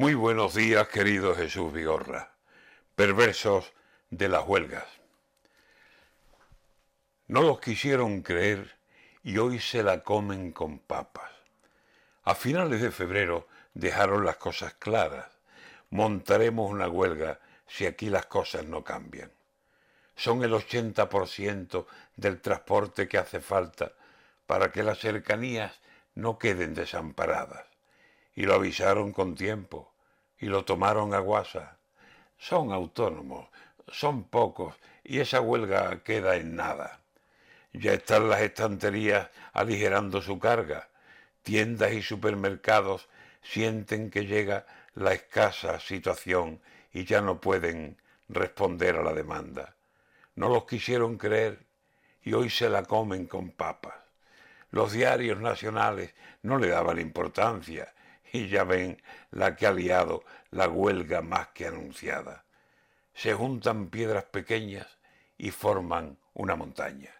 Muy buenos días, querido Jesús Vigorra, perversos de las huelgas. No los quisieron creer y hoy se la comen con papas. A finales de febrero dejaron las cosas claras. Montaremos una huelga si aquí las cosas no cambian. Son el 80% del transporte que hace falta para que las cercanías no queden desamparadas y lo avisaron con tiempo y lo tomaron a guasa. Son autónomos, son pocos y esa huelga queda en nada. Ya están las estanterías aligerando su carga. Tiendas y supermercados sienten que llega la escasa situación y ya no pueden responder a la demanda. No los quisieron creer y hoy se la comen con papas. Los diarios nacionales no le daban importancia y ya ven la que ha liado la huelga más que anunciada. Se juntan piedras pequeñas y forman una montaña.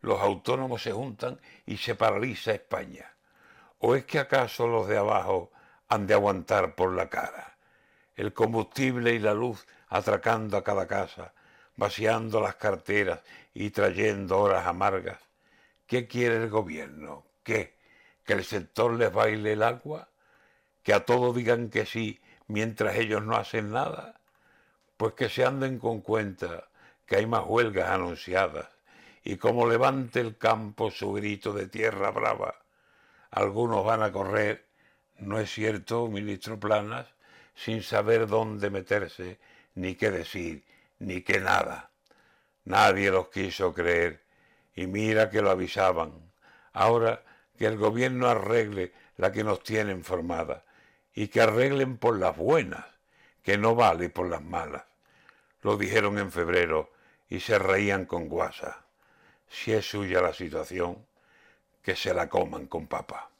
Los autónomos se juntan y se paraliza España. ¿O es que acaso los de abajo han de aguantar por la cara? El combustible y la luz atracando a cada casa, vaciando las carteras y trayendo horas amargas. ¿Qué quiere el gobierno? ¿Qué? ¿Que el sector les baile el agua? Que a todo digan que sí mientras ellos no hacen nada, pues que se anden con cuenta que hay más huelgas anunciadas y como levante el campo su grito de tierra brava, algunos van a correr, no es cierto, ministro Planas, sin saber dónde meterse, ni qué decir, ni qué nada. Nadie los quiso creer y mira que lo avisaban. Ahora que el gobierno arregle la que nos tienen formada y que arreglen por las buenas, que no vale por las malas. Lo dijeron en febrero y se reían con guasa. Si es suya la situación, que se la coman con papa.